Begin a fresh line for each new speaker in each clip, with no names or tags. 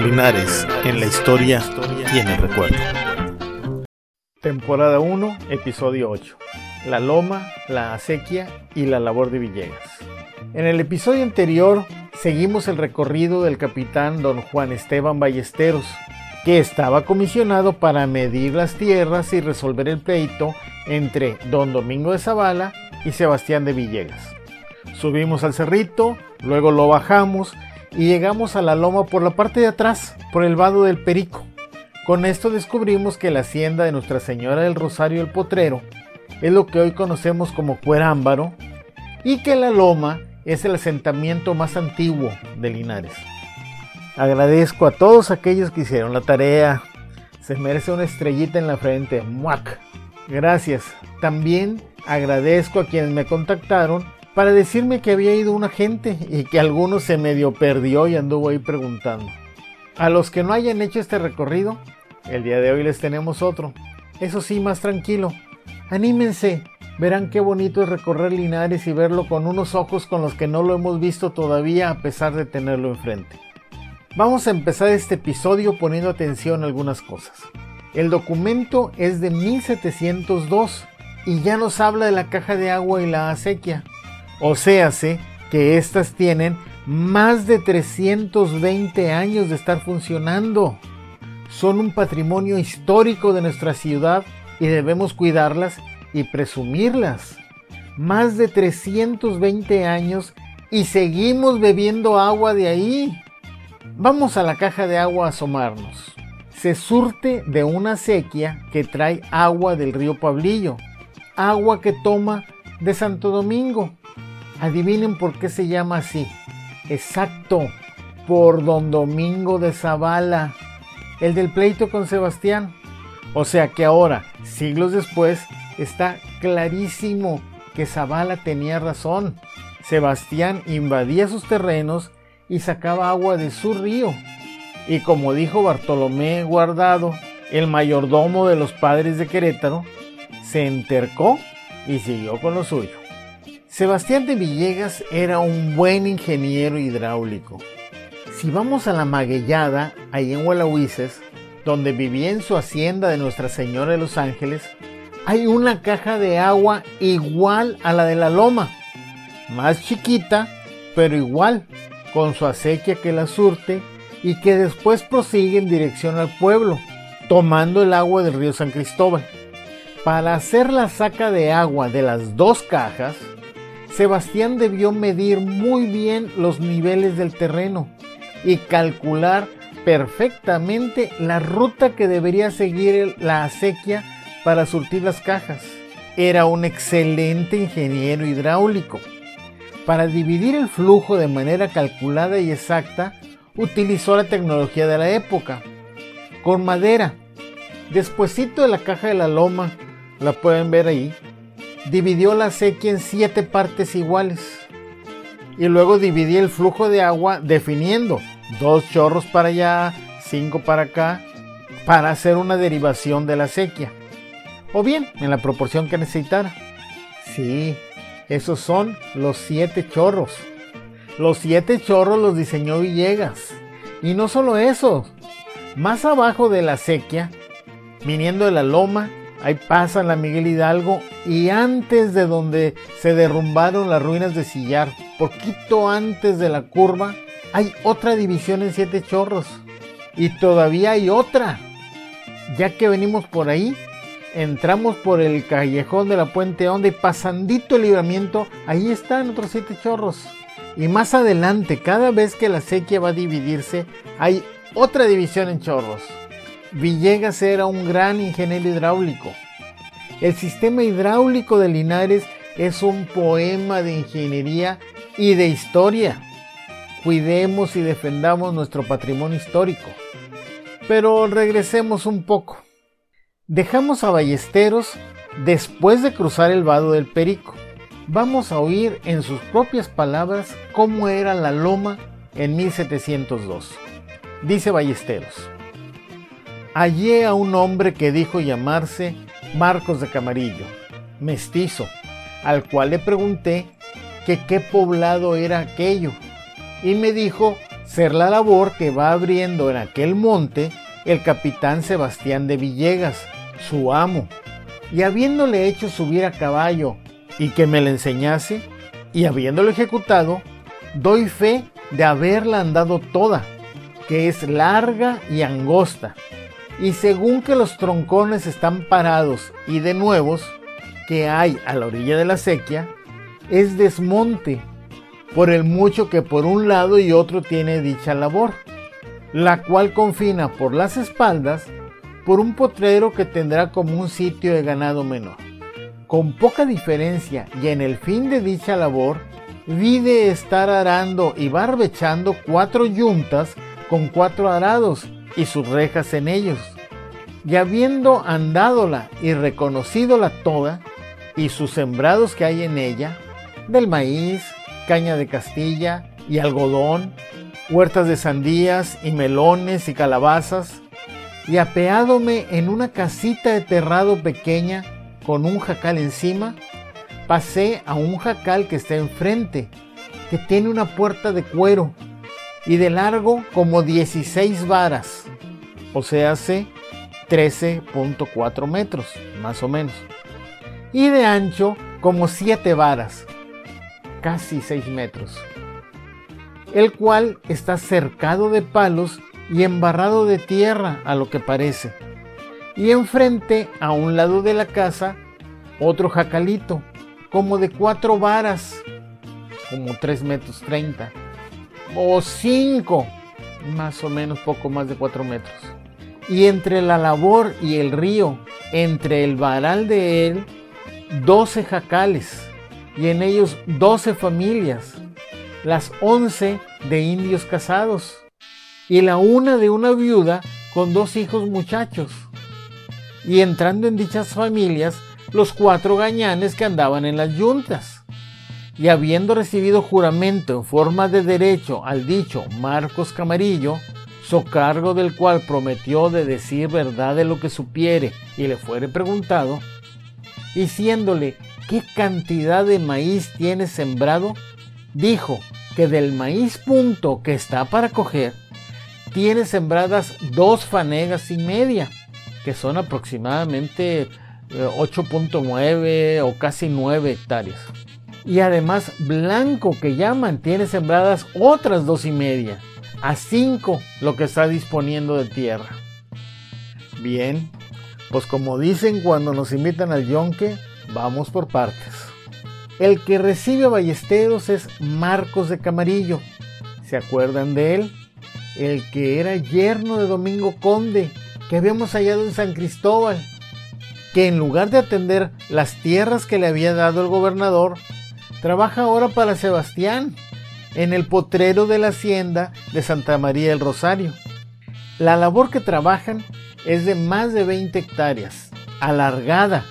Linares, en la historia y en el recuerdo.
Temporada 1, episodio 8. La loma, la acequia y la labor de Villegas. En el episodio anterior seguimos el recorrido del capitán don Juan Esteban Ballesteros, que estaba comisionado para medir las tierras y resolver el pleito entre don Domingo de Zavala y Sebastián de Villegas. Subimos al cerrito, luego lo bajamos y llegamos a la loma por la parte de atrás, por el vado del Perico. Con esto descubrimos que la hacienda de Nuestra Señora del Rosario el Potrero es lo que hoy conocemos como Cuerámbaro y que la loma es el asentamiento más antiguo de Linares. Agradezco a todos aquellos que hicieron la tarea. Se merece una estrellita en la frente. ¡Muac! Gracias. También agradezco a quienes me contactaron para decirme que había ido una gente y que alguno se medio perdió y anduvo ahí preguntando. A los que no hayan hecho este recorrido, el día de hoy les tenemos otro. Eso sí, más tranquilo. Anímense, verán qué bonito es recorrer Linares y verlo con unos ojos con los que no lo hemos visto todavía a pesar de tenerlo enfrente. Vamos a empezar este episodio poniendo atención a algunas cosas. El documento es de 1702 y ya nos habla de la caja de agua y la acequia. O sea, que estas tienen más de 320 años de estar funcionando. Son un patrimonio histórico de nuestra ciudad y debemos cuidarlas y presumirlas. Más de 320 años y seguimos bebiendo agua de ahí. Vamos a la caja de agua a asomarnos. Se surte de una sequía que trae agua del río Pablillo, agua que toma de Santo Domingo Adivinen por qué se llama así. Exacto, por don Domingo de Zavala, el del pleito con Sebastián. O sea que ahora, siglos después, está clarísimo que Zavala tenía razón. Sebastián invadía sus terrenos y sacaba agua de su río. Y como dijo Bartolomé Guardado, el mayordomo de los padres de Querétaro, se entercó y siguió con lo suyo. Sebastián de Villegas era un buen ingeniero hidráulico. Si vamos a la Maguellada, ahí en Huelahuises, donde vivía en su hacienda de Nuestra Señora de los Ángeles, hay una caja de agua igual a la de la loma, más chiquita, pero igual, con su acequia que la surte y que después prosigue en dirección al pueblo, tomando el agua del río San Cristóbal. Para hacer la saca de agua de las dos cajas, Sebastián debió medir muy bien los niveles del terreno y calcular perfectamente la ruta que debería seguir la acequia para surtir las cajas. Era un excelente ingeniero hidráulico. Para dividir el flujo de manera calculada y exacta, utilizó la tecnología de la época. Con madera. Despuésito de la caja de la loma, la pueden ver ahí, dividió la sequía en siete partes iguales y luego dividí el flujo de agua definiendo dos chorros para allá, cinco para acá, para hacer una derivación de la sequía. O bien, en la proporción que necesitara. Sí, esos son los siete chorros. Los siete chorros los diseñó Villegas. Y no solo eso, más abajo de la sequía, viniendo de la loma, Ahí pasa la Miguel Hidalgo y antes de donde se derrumbaron las ruinas de Sillar, poquito antes de la curva, hay otra división en Siete Chorros. Y todavía hay otra. Ya que venimos por ahí, entramos por el callejón de la Puente Honda y pasandito el libramiento, ahí están otros Siete Chorros. Y más adelante, cada vez que la sequía va a dividirse, hay otra división en Chorros. Villegas era un gran ingeniero hidráulico. El sistema hidráulico de Linares es un poema de ingeniería y de historia. Cuidemos y defendamos nuestro patrimonio histórico. Pero regresemos un poco. Dejamos a Ballesteros después de cruzar el vado del Perico. Vamos a oír en sus propias palabras cómo era la loma en 1702. Dice Ballesteros hallé a un hombre que dijo llamarse Marcos de Camarillo, mestizo, al cual le pregunté que qué poblado era aquello, y me dijo ser la labor que va abriendo en aquel monte el capitán Sebastián de Villegas, su amo, y habiéndole hecho subir a caballo y que me le enseñase, y habiéndolo ejecutado, doy fe de haberla andado toda, que es larga y angosta, y según que los troncones están parados y de nuevos que hay a la orilla de la sequía, es desmonte, por el mucho que por un lado y otro tiene dicha labor, la cual confina por las espaldas por un potrero que tendrá como un sitio de ganado menor. Con poca diferencia y en el fin de dicha labor, vi de estar arando y barbechando cuatro yuntas con cuatro arados y sus rejas en ellos. Y habiendo andádóla y reconocídola toda, y sus sembrados que hay en ella, del maíz, caña de Castilla y algodón, huertas de sandías y melones y calabazas, y apeádome en una casita de terrado pequeña con un jacal encima, pasé a un jacal que está enfrente, que tiene una puerta de cuero y de largo como 16 varas, o sea, hace 13.4 metros, más o menos, y de ancho como 7 varas, casi 6 metros, el cual está cercado de palos y embarrado de tierra a lo que parece. Y enfrente, a un lado de la casa, otro jacalito, como de cuatro varas, como 3 metros 30, o 5, más o menos poco más de 4 metros. Y entre la labor y el río, entre el varal de él, 12 jacales, y en ellos 12 familias, las 11 de indios casados, y la una de una viuda con dos hijos muchachos. Y entrando en dichas familias, los cuatro gañanes que andaban en las yuntas. Y habiendo recibido juramento en forma de derecho al dicho Marcos Camarillo, socargo del cual prometió de decir verdad de lo que supiere y le fuere preguntado, diciéndole qué cantidad de maíz tiene sembrado, dijo que del maíz punto que está para coger, tiene sembradas dos fanegas y media, que son aproximadamente 8.9 eh, o casi 9 hectáreas. Y además blanco que llaman tiene sembradas otras dos y media, a 5 lo que está disponiendo de tierra. Bien, pues como dicen cuando nos invitan al yonque, vamos por partes. El que recibe a Ballesteros es Marcos de Camarillo. ¿Se acuerdan de él? El que era yerno de Domingo Conde, que habíamos hallado en San Cristóbal, que en lugar de atender las tierras que le había dado el gobernador, trabaja ahora para Sebastián en el potrero de la hacienda de Santa María del Rosario. La labor que trabajan es de más de 20 hectáreas, alargada,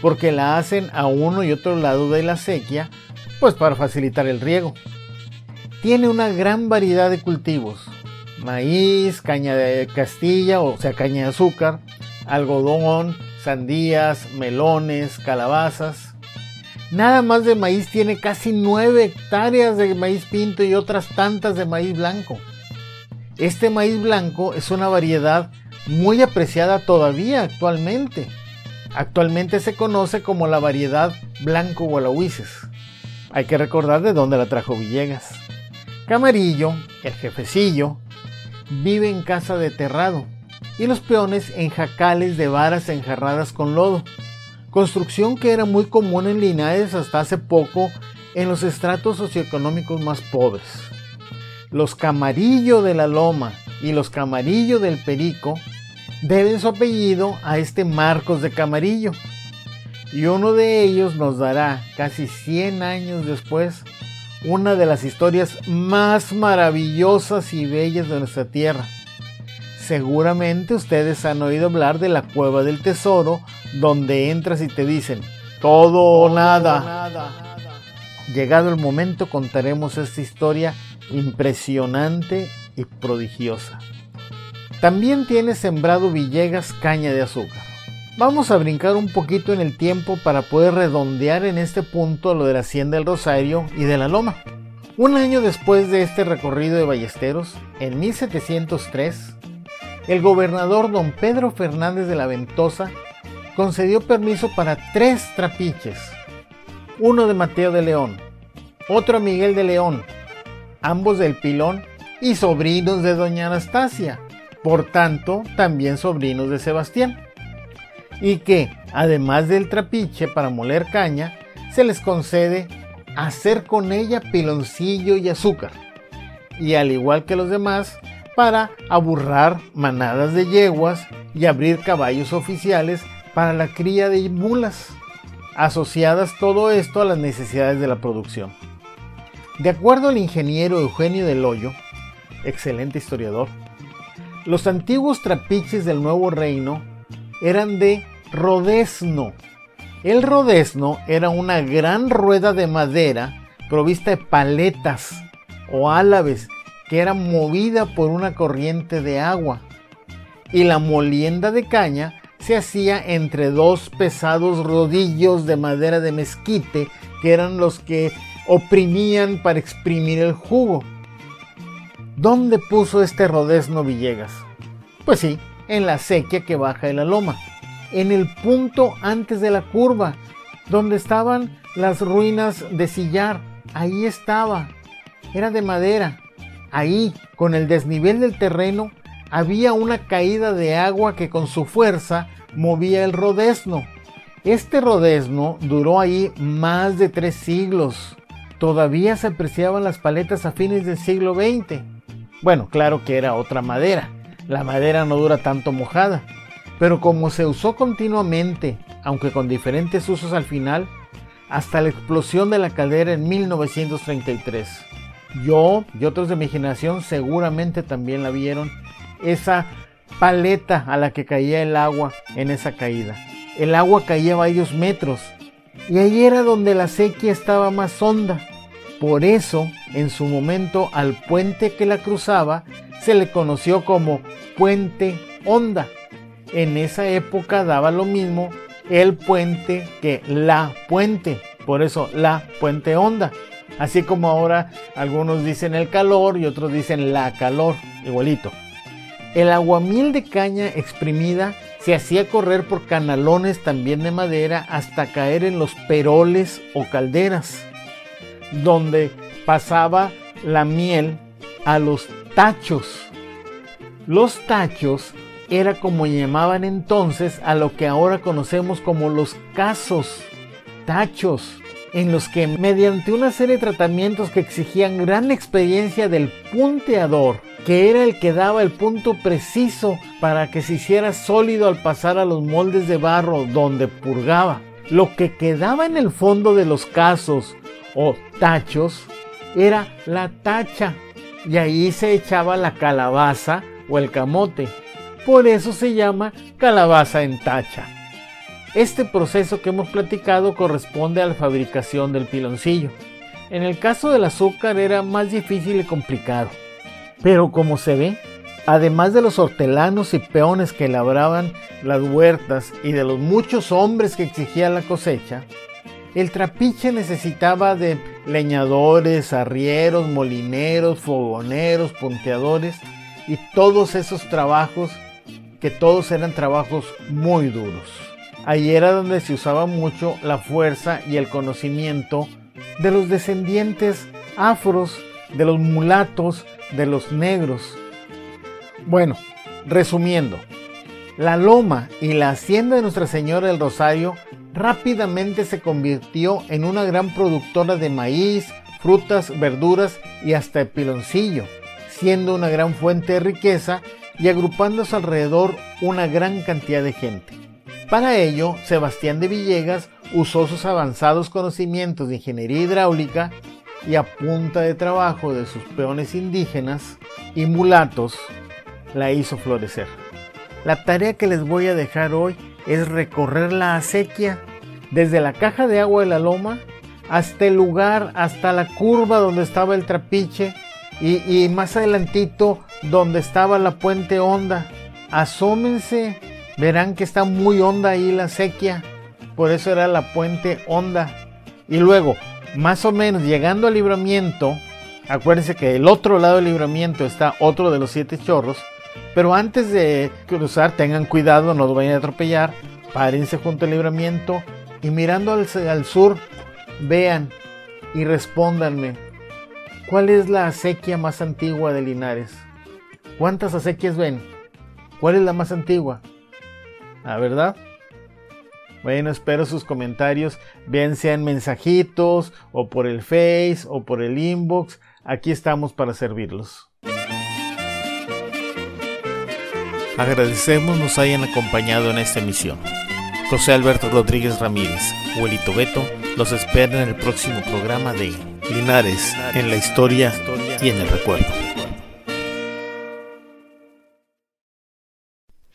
porque la hacen a uno y otro lado de la sequía, pues para facilitar el riego. Tiene una gran variedad de cultivos, maíz, caña de castilla, o sea, caña de azúcar, algodón, sandías, melones, calabazas. Nada más de maíz tiene casi 9 hectáreas de maíz pinto y otras tantas de maíz blanco. Este maíz blanco es una variedad muy apreciada todavía actualmente. Actualmente se conoce como la variedad blanco gualahuises. Hay que recordar de dónde la trajo Villegas. Camarillo, el jefecillo, vive en casa de terrado y los peones en jacales de varas enjarradas con lodo, construcción que era muy común en Linares hasta hace poco en los estratos socioeconómicos más pobres. Los Camarillo de la Loma y los Camarillo del Perico deben su apellido a este Marcos de Camarillo, y uno de ellos nos dará, casi 100 años después, una de las historias más maravillosas y bellas de nuestra tierra Seguramente ustedes han oído hablar de la cueva del tesoro, donde entras y te dicen, todo o nada. Llegado el momento contaremos esta historia impresionante y prodigiosa. También tiene sembrado Villegas caña de azúcar. Vamos a brincar un poquito en el tiempo para poder redondear en este punto lo de la Hacienda del Rosario y de la Loma. Un año después de este recorrido de Ballesteros, en 1703, el gobernador don Pedro Fernández de la Ventosa concedió permiso para tres trapiches, uno de Mateo de León, otro a Miguel de León, ambos del Pilón y sobrinos de doña Anastasia, por tanto también sobrinos de Sebastián, y que, además del trapiche para moler caña, se les concede hacer con ella piloncillo y azúcar, y al igual que los demás, para aburrar manadas de yeguas y abrir caballos oficiales para la cría de mulas, asociadas todo esto a las necesidades de la producción. De acuerdo al ingeniero Eugenio del Hoyo, excelente historiador, los antiguos trapiches del Nuevo Reino eran de rodesno. El rodesno era una gran rueda de madera provista de paletas o álabes que era movida por una corriente de agua. Y la molienda de caña se hacía entre dos pesados rodillos de madera de mezquite que eran los que oprimían para exprimir el jugo. ¿Dónde puso este rodesno Villegas? Pues sí, en la sequía que baja de la loma, en el punto antes de la curva, donde estaban las ruinas de sillar. Ahí estaba. Era de madera. Ahí, con el desnivel del terreno, había una caída de agua que con su fuerza movía el rodesno. Este rodesno duró ahí más de tres siglos. Todavía se apreciaban las paletas a fines del siglo XX. Bueno, claro que era otra madera. La madera no dura tanto mojada. Pero como se usó continuamente, aunque con diferentes usos al final, hasta la explosión de la caldera en 1933. Yo y otros de mi generación seguramente también la vieron, esa paleta a la que caía el agua en esa caída. El agua caía varios metros y ahí era donde la sequía estaba más honda. Por eso, en su momento, al puente que la cruzaba se le conoció como Puente Honda. En esa época daba lo mismo el puente que la puente, por eso la Puente Honda. Así como ahora algunos dicen el calor y otros dicen la calor, igualito. El aguamiel de caña exprimida se hacía correr por canalones también de madera hasta caer en los peroles o calderas, donde pasaba la miel a los tachos. Los tachos era como llamaban entonces a lo que ahora conocemos como los casos, tachos, en los que mediante una serie de tratamientos que exigían gran experiencia del punteador, que era el que daba el punto preciso para que se hiciera sólido al pasar a los moldes de barro donde purgaba. Lo que quedaba en el fondo de los casos o tachos era la tacha y ahí se echaba la calabaza o el camote. Por eso se llama calabaza en tacha. Este proceso que hemos platicado corresponde a la fabricación del piloncillo. En el caso del azúcar era más difícil y complicado. Pero como se ve, además de los hortelanos y peones que labraban las huertas y de los muchos hombres que exigía la cosecha, el trapiche necesitaba de leñadores, arrieros, molineros, fogoneros, punteadores y todos esos trabajos que todos eran trabajos muy duros. Ahí era donde se usaba mucho la fuerza y el conocimiento de los descendientes afros, de los mulatos, de los negros. Bueno, resumiendo, la loma y la hacienda de Nuestra Señora del Rosario rápidamente se convirtió en una gran productora de maíz, frutas, verduras y hasta el piloncillo, siendo una gran fuente de riqueza y agrupándose alrededor una gran cantidad de gente. Para ello, Sebastián de Villegas usó sus avanzados conocimientos de ingeniería hidráulica y a punta de trabajo de sus peones indígenas y mulatos, la hizo florecer. La tarea que les voy a dejar hoy es recorrer la acequia desde la caja de agua de la loma hasta el lugar, hasta la curva donde estaba el trapiche y, más adelantito donde estaba la puente honda. Asómense verán que está muy honda ahí la sequía, por eso era la puente honda. Y luego, más o menos llegando al libramiento, Acuérdense que el otro lado del libramiento está otro de los siete chorros, pero antes de cruzar tengan cuidado, no lo vayan a atropellar, párense junto al libramiento y mirando al, al sur, vean y respóndanme, ¿cuál es la acequia más antigua de Linares? ¿Cuántas acequias ven? ¿Cuál es la más antigua? ¿La verdad? Bueno, espero sus comentarios, bien sean mensajitos o por el Face o por el inbox. Aquí estamos para servirlos.
Agradecemos nos hayan acompañado en esta emisión. José Alberto Rodríguez Ramírez, Huelito Beto, los espera en el próximo programa de Linares en la historia y en el recuerdo.